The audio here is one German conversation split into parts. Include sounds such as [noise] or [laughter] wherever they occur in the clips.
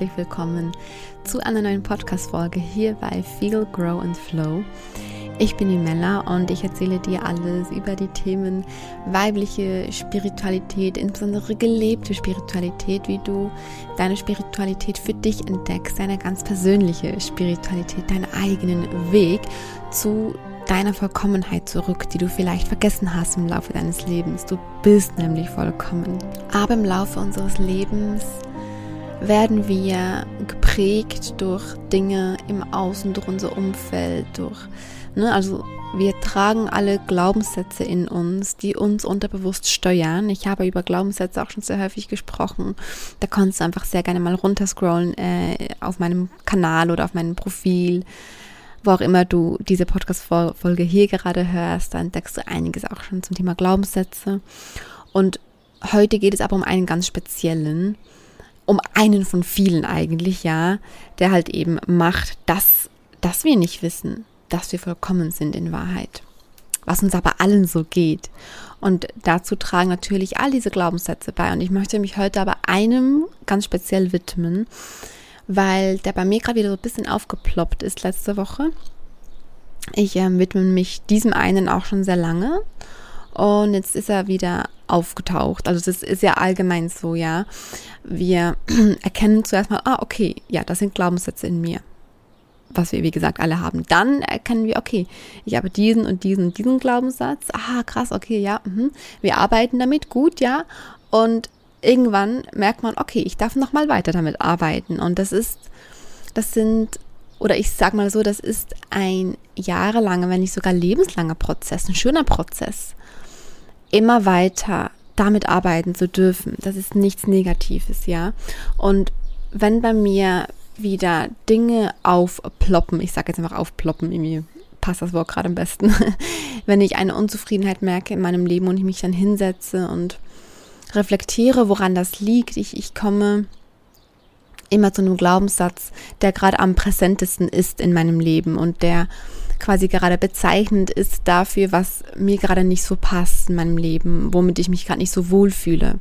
herzlich willkommen zu einer neuen Podcast-Folge hier bei Feel, Grow and Flow. Ich bin die Mella und ich erzähle dir alles über die Themen weibliche Spiritualität, insbesondere gelebte Spiritualität, wie du deine Spiritualität für dich entdeckst, deine ganz persönliche Spiritualität, deinen eigenen Weg zu deiner Vollkommenheit zurück, die du vielleicht vergessen hast im Laufe deines Lebens. Du bist nämlich vollkommen. Aber im Laufe unseres Lebens werden wir geprägt durch Dinge im Außen, durch unser Umfeld, durch, ne, also wir tragen alle Glaubenssätze in uns, die uns unterbewusst steuern. Ich habe über Glaubenssätze auch schon sehr häufig gesprochen. Da kannst du einfach sehr gerne mal runterscrollen äh, auf meinem Kanal oder auf meinem Profil wo auch immer du diese Podcast-Folge hier gerade hörst, dann entdeckst du einiges auch schon zum Thema Glaubenssätze. Und heute geht es aber um einen ganz speziellen, um einen von vielen eigentlich, ja, der halt eben macht, dass, dass wir nicht wissen, dass wir vollkommen sind in Wahrheit. Was uns aber allen so geht. Und dazu tragen natürlich all diese Glaubenssätze bei. Und ich möchte mich heute aber einem ganz speziell widmen, weil der bei mir gerade wieder so ein bisschen aufgeploppt ist letzte Woche. Ich äh, widme mich diesem einen auch schon sehr lange und jetzt ist er wieder aufgetaucht. Also das ist ja allgemein so, ja. Wir [clears throat] erkennen zuerst mal, ah, okay, ja, das sind Glaubenssätze in mir. Was wir, wie gesagt, alle haben. Dann erkennen wir, okay, ich habe diesen und diesen und diesen Glaubenssatz. Ah, krass, okay, ja. Mh. Wir arbeiten damit, gut, ja. Und irgendwann merkt man, okay, ich darf noch mal weiter damit arbeiten. Und das ist, das sind, oder ich sag mal so, das ist ein jahrelanger, wenn nicht sogar lebenslanger Prozess, ein schöner Prozess. Immer weiter damit arbeiten zu dürfen. Das ist nichts Negatives, ja. Und wenn bei mir wieder Dinge aufploppen, ich sage jetzt einfach aufploppen, irgendwie passt das Wort gerade am besten, [laughs] wenn ich eine Unzufriedenheit merke in meinem Leben und ich mich dann hinsetze und reflektiere, woran das liegt. Ich, ich komme immer zu einem Glaubenssatz, der gerade am präsentesten ist in meinem Leben und der quasi gerade bezeichnend ist dafür, was mir gerade nicht so passt in meinem Leben, womit ich mich gerade nicht so wohl fühle.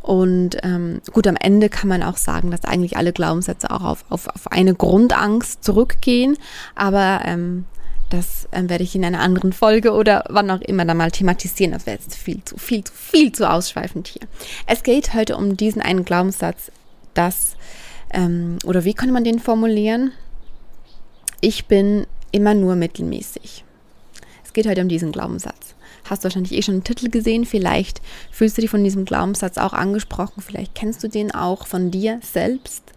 Und ähm, gut, am Ende kann man auch sagen, dass eigentlich alle Glaubenssätze auch auf, auf, auf eine Grundangst zurückgehen. Aber ähm, das ähm, werde ich in einer anderen Folge oder wann auch immer dann mal thematisieren. Das wäre jetzt viel zu, viel zu, viel zu ausschweifend hier. Es geht heute um diesen einen Glaubenssatz, dass, ähm, oder wie könnte man den formulieren? Ich bin immer nur mittelmäßig. Es geht heute um diesen Glaubenssatz. Hast du wahrscheinlich eh schon einen Titel gesehen. Vielleicht fühlst du dich von diesem Glaubenssatz auch angesprochen. Vielleicht kennst du den auch von dir selbst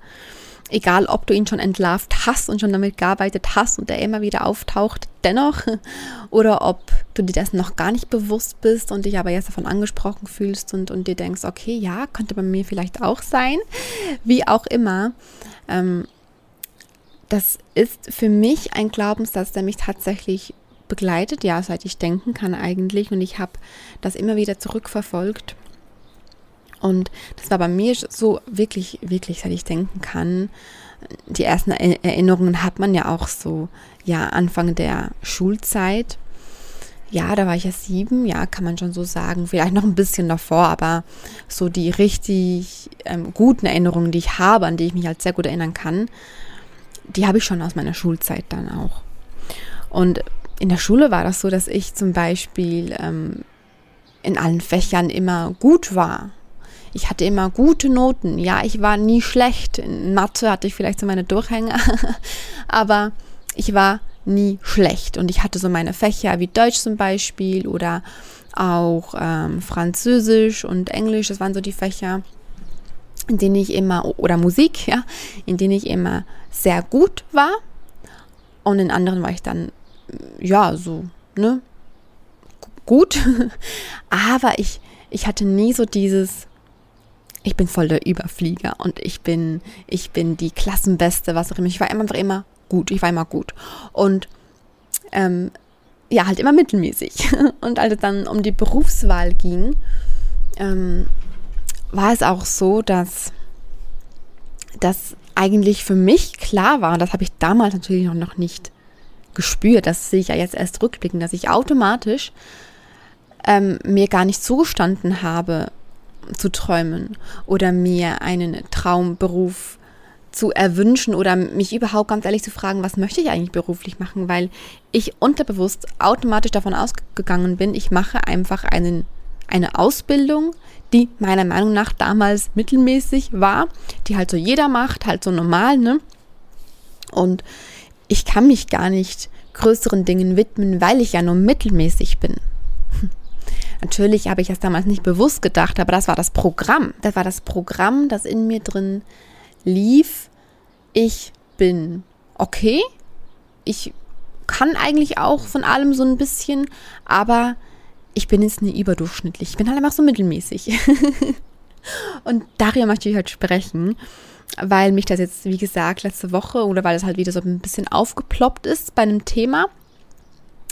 egal ob du ihn schon entlarvt hast und schon damit gearbeitet hast und er immer wieder auftaucht, dennoch, [laughs] oder ob du dir das noch gar nicht bewusst bist und dich aber jetzt davon angesprochen fühlst und, und dir denkst, okay, ja, könnte bei mir vielleicht auch sein, wie auch immer. Ähm, das ist für mich ein Glaubenssatz, der mich tatsächlich begleitet, ja, seit ich denken kann eigentlich. Und ich habe das immer wieder zurückverfolgt und das war bei mir so wirklich, wirklich, seit ich denken kann. Die ersten Erinnerungen hat man ja auch so, ja, Anfang der Schulzeit. Ja, da war ich ja sieben, ja, kann man schon so sagen. Vielleicht noch ein bisschen davor, aber so die richtig ähm, guten Erinnerungen, die ich habe, an die ich mich halt sehr gut erinnern kann, die habe ich schon aus meiner Schulzeit dann auch. Und in der Schule war das so, dass ich zum Beispiel ähm, in allen Fächern immer gut war. Ich hatte immer gute Noten. Ja, ich war nie schlecht. In Mathe hatte ich vielleicht so meine Durchhänger, [laughs] aber ich war nie schlecht. Und ich hatte so meine Fächer wie Deutsch zum Beispiel oder auch ähm, Französisch und Englisch. Das waren so die Fächer, in denen ich immer, oder Musik, ja, in denen ich immer sehr gut war. Und in anderen war ich dann, ja, so, ne, gut. [laughs] Aber ich, ich hatte nie so dieses, ich bin voll der Überflieger und ich bin, ich bin die Klassenbeste, was auch immer. Ich war einfach immer gut, ich war immer gut. Und ähm, ja, halt immer mittelmäßig. [laughs] Und als es dann um die Berufswahl ging, ähm, war es auch so, dass das eigentlich für mich klar war, und das habe ich damals natürlich noch nicht gespürt, das sehe ich ja jetzt erst rückblickend, dass ich automatisch ähm, mir gar nicht zugestanden habe, zu träumen oder mir einen Traumberuf zu erwünschen oder mich überhaupt ganz ehrlich zu fragen, was möchte ich eigentlich beruflich machen, weil ich unterbewusst automatisch davon ausgegangen bin, ich mache einfach einen, eine Ausbildung, die meiner Meinung nach damals mittelmäßig war, die halt so jeder macht, halt so normal, ne? Und ich kann mich gar nicht größeren Dingen widmen, weil ich ja nur mittelmäßig bin. Natürlich habe ich das damals nicht bewusst gedacht, aber das war das Programm. Das war das Programm, das in mir drin lief. Ich bin okay. Ich kann eigentlich auch von allem so ein bisschen, aber ich bin jetzt nicht überdurchschnittlich. Ich bin halt einfach so mittelmäßig. [laughs] Und darüber möchte ich heute sprechen, weil mich das jetzt, wie gesagt, letzte Woche oder weil es halt wieder so ein bisschen aufgeploppt ist bei einem Thema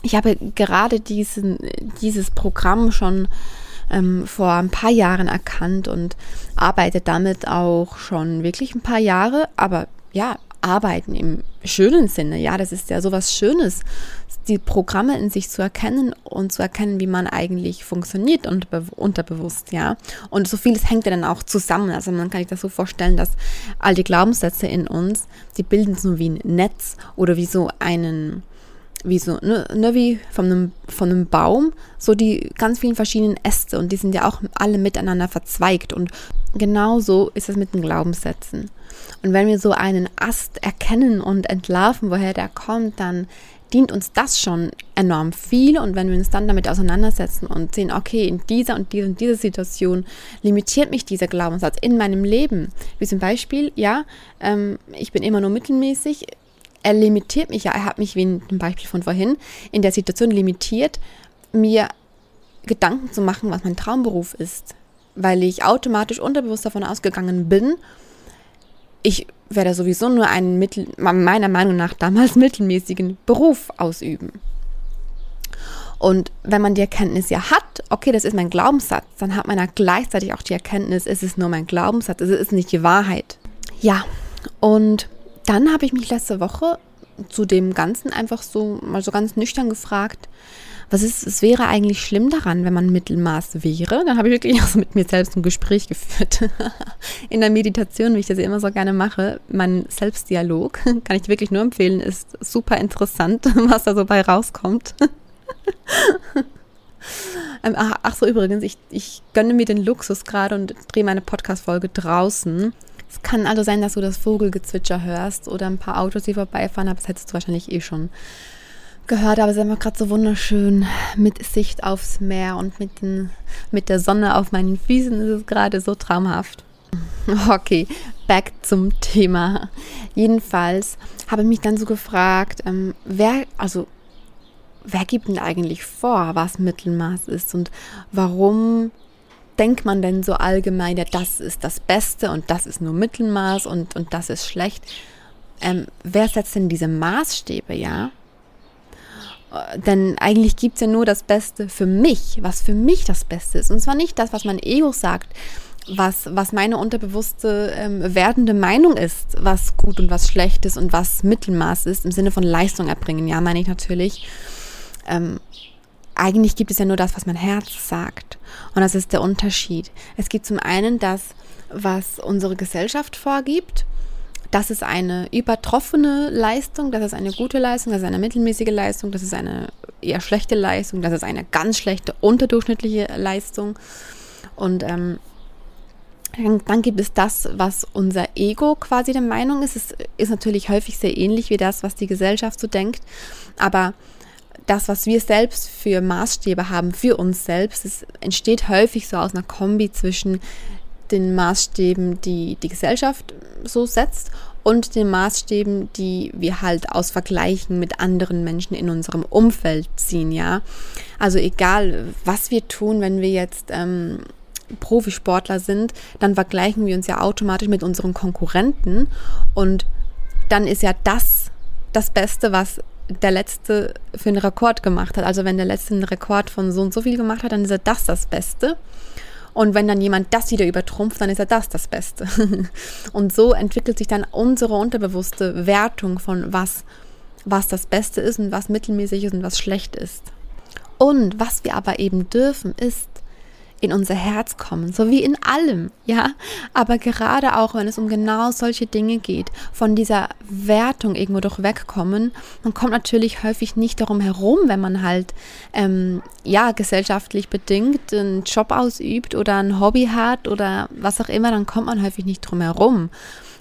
ich habe gerade diesen, dieses Programm schon ähm, vor ein paar Jahren erkannt und arbeite damit auch schon wirklich ein paar Jahre, aber ja, arbeiten im schönen Sinne, ja, das ist ja sowas Schönes, die Programme in sich zu erkennen und zu erkennen, wie man eigentlich funktioniert und unterbewusst, ja. Und so vieles hängt ja dann auch zusammen. Also man kann sich das so vorstellen, dass all die Glaubenssätze in uns, die bilden so wie ein Netz oder wie so einen wie so, ne, ne, wie von einem, von einem Baum, so die ganz vielen verschiedenen Äste und die sind ja auch alle miteinander verzweigt und genauso ist es mit den Glaubenssätzen. Und wenn wir so einen Ast erkennen und entlarven, woher der kommt, dann dient uns das schon enorm viel. Und wenn wir uns dann damit auseinandersetzen und sehen, okay, in dieser und dieser und dieser Situation limitiert mich dieser Glaubenssatz in meinem Leben. Wie zum Beispiel, ja, ähm, ich bin immer nur mittelmäßig, er limitiert mich ja, er hat mich, wie in dem Beispiel von vorhin, in der Situation limitiert, mir Gedanken zu machen, was mein Traumberuf ist, weil ich automatisch unterbewusst davon ausgegangen bin, ich werde sowieso nur einen mittel, meiner Meinung nach damals [laughs] mittelmäßigen Beruf ausüben. Und wenn man die Erkenntnis ja hat, okay, das ist mein Glaubenssatz, dann hat man ja gleichzeitig auch die Erkenntnis, es ist nur mein Glaubenssatz, es ist nicht die Wahrheit. Ja, und dann habe ich mich letzte Woche zu dem Ganzen einfach so mal so ganz nüchtern gefragt, was ist, es wäre eigentlich schlimm daran, wenn man Mittelmaß wäre. Dann habe ich wirklich [laughs] auch mit mir selbst ein Gespräch geführt. [laughs] In der Meditation, wie ich das immer so gerne mache, mein Selbstdialog, [laughs] kann ich wirklich nur empfehlen, ist super interessant, was da so bei rauskommt. Ähm, ach so, übrigens, ich, ich gönne mir den Luxus gerade und drehe meine Podcast-Folge draußen. Es kann also sein, dass du das Vogelgezwitscher hörst oder ein paar Autos, die vorbeifahren, aber das hättest du wahrscheinlich eh schon gehört. Aber es ist einfach gerade so wunderschön mit Sicht aufs Meer und mit, den, mit der Sonne auf meinen Füßen ist es gerade so traumhaft. Okay, back zum Thema. Jedenfalls habe ich mich dann so gefragt, ähm, wer, also wer gibt denn eigentlich vor, was Mittelmaß ist und warum denkt man denn so allgemein, ja, das ist das Beste und das ist nur Mittelmaß und, und das ist schlecht? Ähm, wer setzt denn diese Maßstäbe, ja? Äh, denn eigentlich gibt es ja nur das Beste für mich, was für mich das Beste ist. Und zwar nicht das, was mein Ego sagt, was, was meine unterbewusste ähm, werdende Meinung ist, was gut und was schlecht ist und was Mittelmaß ist, im Sinne von Leistung erbringen, ja, meine ich natürlich. Ähm, eigentlich gibt es ja nur das, was mein Herz sagt. Und das ist der Unterschied. Es gibt zum einen das, was unsere Gesellschaft vorgibt. Das ist eine übertroffene Leistung, das ist eine gute Leistung, das ist eine mittelmäßige Leistung, das ist eine eher schlechte Leistung, das ist eine ganz schlechte, unterdurchschnittliche Leistung. Und ähm, dann gibt es das, was unser Ego quasi der Meinung ist. Es ist natürlich häufig sehr ähnlich wie das, was die Gesellschaft so denkt. Aber das, was wir selbst für Maßstäbe haben, für uns selbst, es entsteht häufig so aus einer Kombi zwischen den Maßstäben, die die Gesellschaft so setzt und den Maßstäben, die wir halt aus Vergleichen mit anderen Menschen in unserem Umfeld ziehen, ja. Also egal, was wir tun, wenn wir jetzt ähm, Profisportler sind, dann vergleichen wir uns ja automatisch mit unseren Konkurrenten und dann ist ja das das Beste, was der Letzte für einen Rekord gemacht hat. Also wenn der Letzte einen Rekord von so und so viel gemacht hat, dann ist er das das Beste. Und wenn dann jemand das wieder übertrumpft, dann ist er das das Beste. [laughs] und so entwickelt sich dann unsere unterbewusste Wertung von was, was das Beste ist und was mittelmäßig ist und was schlecht ist. Und was wir aber eben dürfen, ist in unser Herz kommen, so wie in allem, ja. Aber gerade auch, wenn es um genau solche Dinge geht, von dieser Wertung irgendwo doch wegkommen, man kommt natürlich häufig nicht darum herum, wenn man halt, ähm, ja, gesellschaftlich bedingt einen Job ausübt oder ein Hobby hat oder was auch immer, dann kommt man häufig nicht drum herum,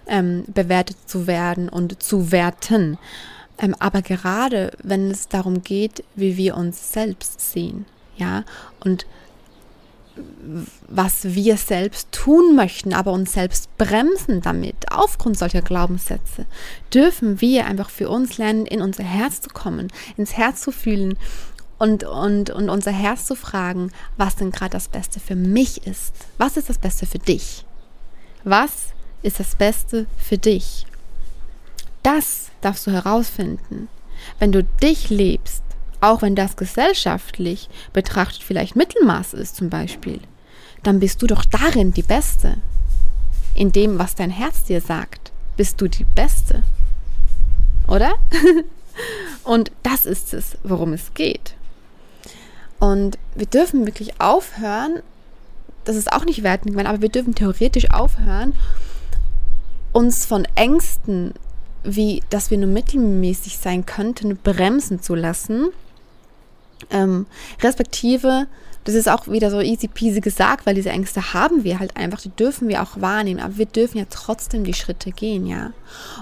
ähm, bewertet zu werden und zu werten. Ähm, aber gerade, wenn es darum geht, wie wir uns selbst sehen, ja, und was wir selbst tun möchten, aber uns selbst bremsen damit, aufgrund solcher Glaubenssätze, dürfen wir einfach für uns lernen, in unser Herz zu kommen, ins Herz zu fühlen und, und, und unser Herz zu fragen, was denn gerade das Beste für mich ist. Was ist das Beste für dich? Was ist das Beste für dich? Das darfst du herausfinden. Wenn du dich lebst, auch wenn das gesellschaftlich betrachtet vielleicht Mittelmaß ist zum Beispiel, dann bist du doch darin die Beste. In dem, was dein Herz dir sagt, bist du die Beste. Oder? [laughs] Und das ist es, worum es geht. Und wir dürfen wirklich aufhören, das ist auch nicht wertend gemeint, aber wir dürfen theoretisch aufhören, uns von Ängsten, wie dass wir nur mittelmäßig sein könnten, bremsen zu lassen ähm, respektive, das ist auch wieder so easy peasy gesagt, weil diese Ängste haben wir halt einfach, die dürfen wir auch wahrnehmen, aber wir dürfen ja trotzdem die Schritte gehen, ja.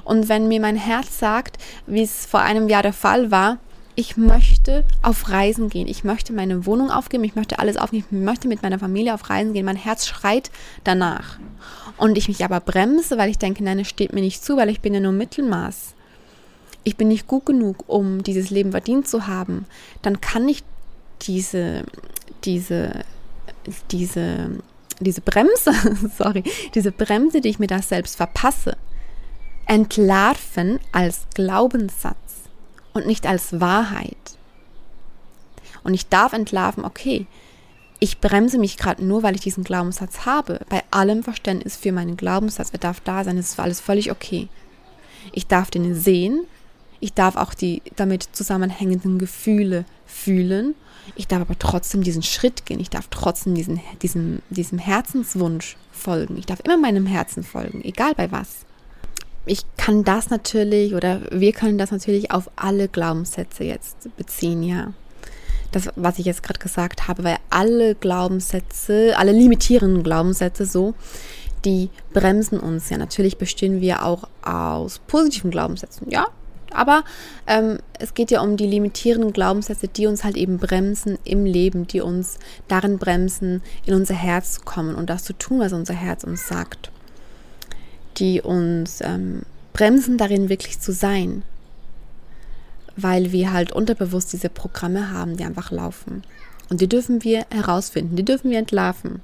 Und wenn mir mein Herz sagt, wie es vor einem Jahr der Fall war, ich möchte auf Reisen gehen, ich möchte meine Wohnung aufgeben, ich möchte alles aufgeben, ich möchte mit meiner Familie auf Reisen gehen, mein Herz schreit danach. Und ich mich aber bremse, weil ich denke, nein, es steht mir nicht zu, weil ich bin ja nur Mittelmaß ich bin nicht gut genug, um dieses Leben verdient zu haben, dann kann ich diese, diese, diese, diese Bremse, [laughs] sorry, diese Bremse, die ich mir da selbst verpasse, entlarven als Glaubenssatz und nicht als Wahrheit. Und ich darf entlarven, okay, ich bremse mich gerade nur, weil ich diesen Glaubenssatz habe. Bei allem Verständnis für meinen Glaubenssatz, er darf da sein, es ist alles völlig okay. Ich darf den sehen ich darf auch die damit zusammenhängenden Gefühle fühlen. Ich darf aber trotzdem diesen Schritt gehen. Ich darf trotzdem diesen, diesem, diesem Herzenswunsch folgen. Ich darf immer meinem Herzen folgen, egal bei was. Ich kann das natürlich oder wir können das natürlich auf alle Glaubenssätze jetzt beziehen, ja. Das, was ich jetzt gerade gesagt habe, weil alle Glaubenssätze, alle limitierenden Glaubenssätze so, die bremsen uns ja. Natürlich bestehen wir auch aus positiven Glaubenssätzen. Ja, aber ähm, es geht ja um die limitierenden Glaubenssätze, die uns halt eben bremsen im Leben, die uns darin bremsen, in unser Herz zu kommen und das zu tun, was unser Herz uns sagt. Die uns ähm, bremsen darin, wirklich zu sein. Weil wir halt unterbewusst diese Programme haben, die einfach laufen. Und die dürfen wir herausfinden, die dürfen wir entlarven.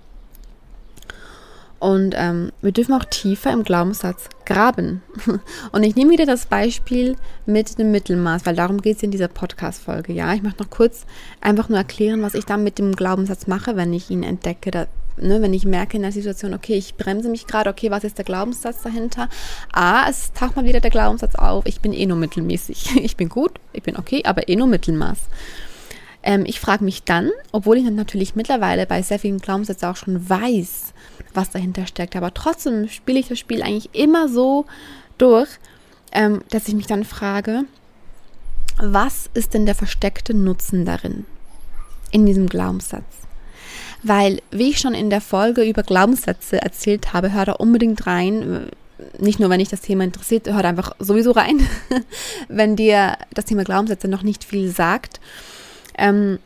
Und ähm, wir dürfen auch tiefer im Glaubenssatz graben. [laughs] Und ich nehme wieder das Beispiel mit dem Mittelmaß, weil darum geht es in dieser Podcast-Folge. Ja, ich möchte noch kurz einfach nur erklären, was ich dann mit dem Glaubenssatz mache, wenn ich ihn entdecke. Da, ne, wenn ich merke in der Situation, okay, ich bremse mich gerade, okay, was ist der Glaubenssatz dahinter? Ah, es taucht mal wieder der Glaubenssatz auf, ich bin eh nur mittelmäßig. [laughs] Ich bin gut, ich bin okay, aber eh nur Mittelmaß. Ähm, ich frage mich dann, obwohl ich natürlich mittlerweile bei sehr vielen Glaubenssätzen auch schon weiß, was dahinter steckt, aber trotzdem spiele ich das Spiel eigentlich immer so durch, ähm, dass ich mich dann frage, was ist denn der versteckte Nutzen darin, in diesem Glaubenssatz? Weil, wie ich schon in der Folge über Glaubenssätze erzählt habe, hör da unbedingt rein. Nicht nur, wenn dich das Thema interessiert, hör da einfach sowieso rein, [laughs] wenn dir das Thema Glaubenssätze noch nicht viel sagt ähm,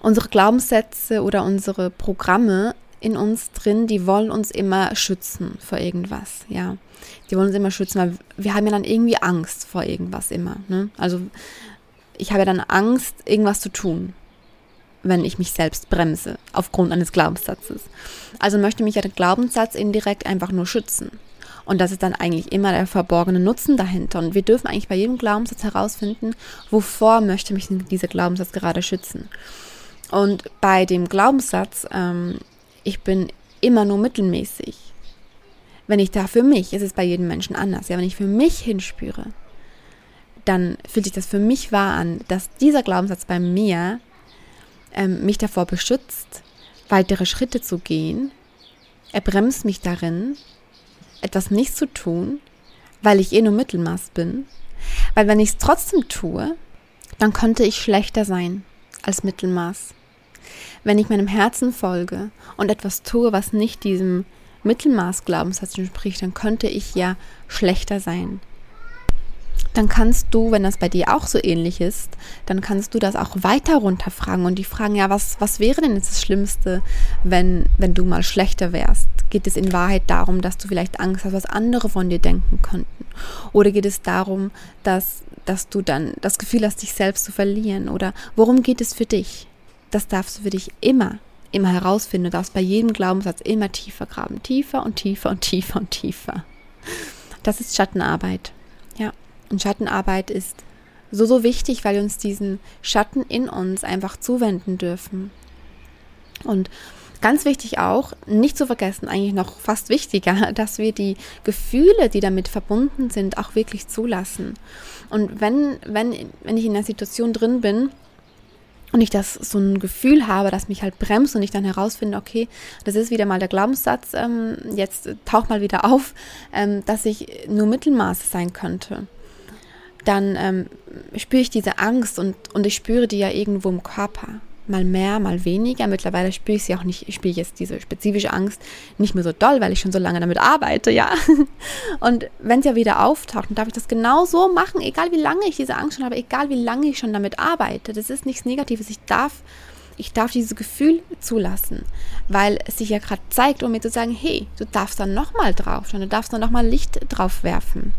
unsere Glaubenssätze oder unsere Programme in uns drin, die wollen uns immer schützen vor irgendwas, ja. Die wollen uns immer schützen, weil wir haben ja dann irgendwie Angst vor irgendwas immer. Ne? Also ich habe ja dann Angst, irgendwas zu tun, wenn ich mich selbst bremse, aufgrund eines Glaubenssatzes. Also möchte mich ja der Glaubenssatz indirekt einfach nur schützen. Und das ist dann eigentlich immer der verborgene Nutzen dahinter. Und wir dürfen eigentlich bei jedem Glaubenssatz herausfinden, wovor möchte mich dieser Glaubenssatz gerade schützen. Und bei dem Glaubenssatz, ähm, ich bin immer nur mittelmäßig, wenn ich da für mich, es ist bei jedem Menschen anders, ja, wenn ich für mich hinspüre, dann fühlt sich das für mich wahr an, dass dieser Glaubenssatz bei mir ähm, mich davor beschützt, weitere Schritte zu gehen. Er bremst mich darin, etwas nicht zu tun, weil ich eh nur Mittelmaß bin. Weil wenn ich es trotzdem tue, dann könnte ich schlechter sein als Mittelmaß. Wenn ich meinem Herzen folge und etwas tue, was nicht diesem Mittelmaß-Glaubenssatz entspricht, dann könnte ich ja schlechter sein dann kannst du, wenn das bei dir auch so ähnlich ist, dann kannst du das auch weiter runterfragen und die fragen, ja, was, was wäre denn jetzt das Schlimmste, wenn, wenn du mal schlechter wärst? Geht es in Wahrheit darum, dass du vielleicht Angst hast, was andere von dir denken könnten? Oder geht es darum, dass, dass du dann das Gefühl hast, dich selbst zu verlieren? Oder worum geht es für dich? Das darfst du für dich immer, immer herausfinden. Du darfst bei jedem Glaubenssatz immer tiefer graben. Tiefer und tiefer und tiefer und tiefer. Das ist Schattenarbeit. Ja. Und Schattenarbeit ist so, so wichtig, weil wir uns diesen Schatten in uns einfach zuwenden dürfen. Und ganz wichtig auch, nicht zu vergessen, eigentlich noch fast wichtiger, [laughs] dass wir die Gefühle, die damit verbunden sind, auch wirklich zulassen. Und wenn, wenn, wenn ich in einer Situation drin bin, und ich das so ein Gefühl habe, das mich halt bremst und ich dann herausfinde, okay, das ist wieder mal der Glaubenssatz, ähm, jetzt taucht mal wieder auf, ähm, dass ich nur Mittelmaße sein könnte dann ähm, spüre ich diese Angst und, und ich spüre die ja irgendwo im Körper. Mal mehr, mal weniger. Mittlerweile spüre ich sie auch nicht, ich jetzt diese spezifische Angst nicht mehr so doll, weil ich schon so lange damit arbeite, ja. [laughs] Und wenn sie ja wieder auftaucht, dann darf ich das genau so machen, egal wie lange ich diese Angst schon habe, egal wie lange ich schon damit arbeite. Das ist nichts Negatives. Ich darf, ich darf dieses Gefühl zulassen, weil es sich ja gerade zeigt, um mir zu sagen, hey, du darfst dann nochmal drauf schauen, du darfst dann nochmal Licht drauf werfen.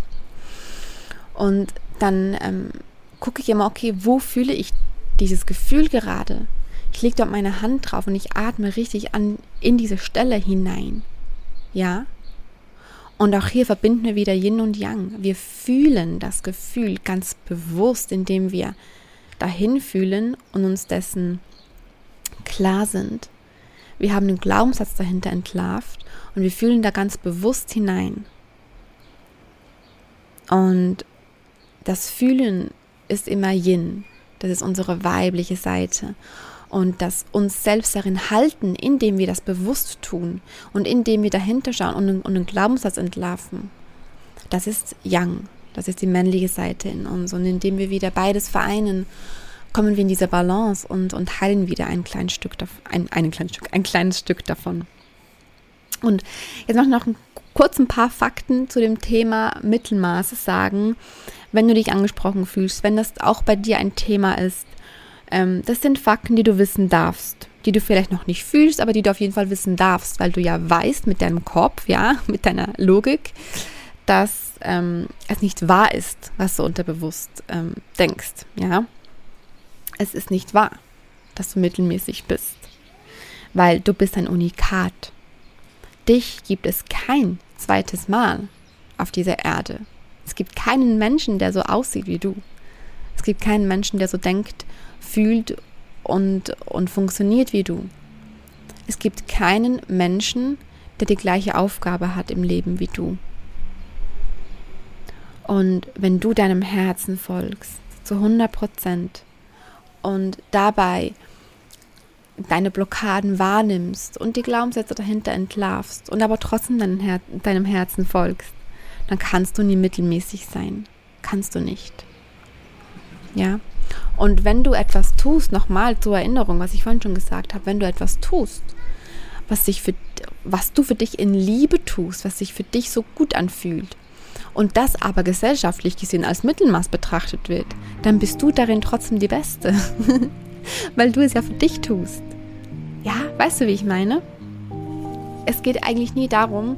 Und dann ähm, gucke ich immer, okay, wo fühle ich dieses Gefühl gerade? Ich lege dort meine Hand drauf und ich atme richtig an in diese Stelle hinein. Ja? Und auch hier verbinden wir wieder Yin und Yang. Wir fühlen das Gefühl ganz bewusst, indem wir dahin fühlen und uns dessen klar sind. Wir haben den Glaubenssatz dahinter entlarvt und wir fühlen da ganz bewusst hinein. Und das Fühlen ist immer Yin. Das ist unsere weibliche Seite. Und das uns selbst darin halten, indem wir das bewusst tun und indem wir dahinter schauen und, und einen Glaubenssatz entlarven, das ist Yang. Das ist die männliche Seite in uns. Und indem wir wieder beides vereinen, kommen wir in diese Balance und, und heilen wieder ein kleines Stück, ein, ein, kleines Stück, ein kleines Stück davon. Und jetzt noch, noch kurz ein paar Fakten zu dem Thema Mittelmaße sagen wenn du dich angesprochen fühlst, wenn das auch bei dir ein Thema ist. Ähm, das sind Fakten, die du wissen darfst, die du vielleicht noch nicht fühlst, aber die du auf jeden Fall wissen darfst, weil du ja weißt mit deinem Kopf, ja, [laughs] mit deiner Logik, dass ähm, es nicht wahr ist, was du unterbewusst ähm, denkst, ja. Es ist nicht wahr, dass du mittelmäßig bist, weil du bist ein Unikat. Dich gibt es kein zweites Mal auf dieser Erde. Es gibt keinen Menschen, der so aussieht wie du. Es gibt keinen Menschen, der so denkt, fühlt und, und funktioniert wie du. Es gibt keinen Menschen, der die gleiche Aufgabe hat im Leben wie du. Und wenn du deinem Herzen folgst, zu 100 Prozent, und dabei deine Blockaden wahrnimmst und die Glaubenssätze dahinter entlarvst und aber trotzdem deinem, deinem Herzen folgst, dann kannst du nie mittelmäßig sein. Kannst du nicht. Ja. Und wenn du etwas tust, nochmal zur Erinnerung, was ich vorhin schon gesagt habe, wenn du etwas tust, was sich für, was du für dich in Liebe tust, was sich für dich so gut anfühlt, und das aber gesellschaftlich gesehen als Mittelmaß betrachtet wird, dann bist du darin trotzdem die Beste. [laughs] Weil du es ja für dich tust. Ja, weißt du, wie ich meine? Es geht eigentlich nie darum,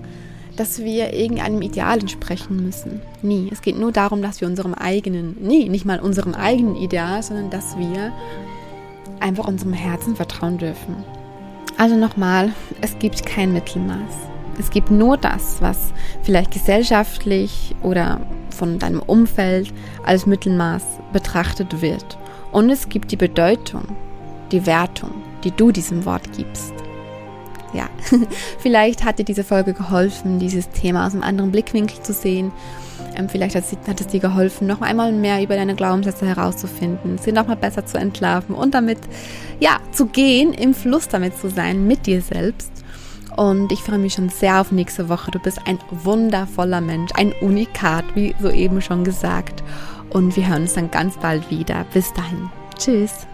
dass wir irgendeinem Ideal entsprechen müssen. Nie. Es geht nur darum, dass wir unserem eigenen, nie, nicht mal unserem eigenen Ideal, sondern dass wir einfach unserem Herzen vertrauen dürfen. Also nochmal, es gibt kein Mittelmaß. Es gibt nur das, was vielleicht gesellschaftlich oder von deinem Umfeld als Mittelmaß betrachtet wird. Und es gibt die Bedeutung, die Wertung, die du diesem Wort gibst ja, [laughs] vielleicht hat dir diese Folge geholfen, dieses Thema aus einem anderen Blickwinkel zu sehen. Ähm, vielleicht hat, hat, es dir geholfen, noch einmal mehr über deine Glaubenssätze herauszufinden, sie noch mal besser zu entlarven und damit ja zu gehen, im Fluss damit zu sein mit dir selbst. Und ich freue mich schon sehr auf nächste Woche. Du bist ein wundervoller Mensch, ein Unikat, wie soeben schon gesagt. Und wir hören uns dann ganz bald wieder. Bis dahin. Tschüss.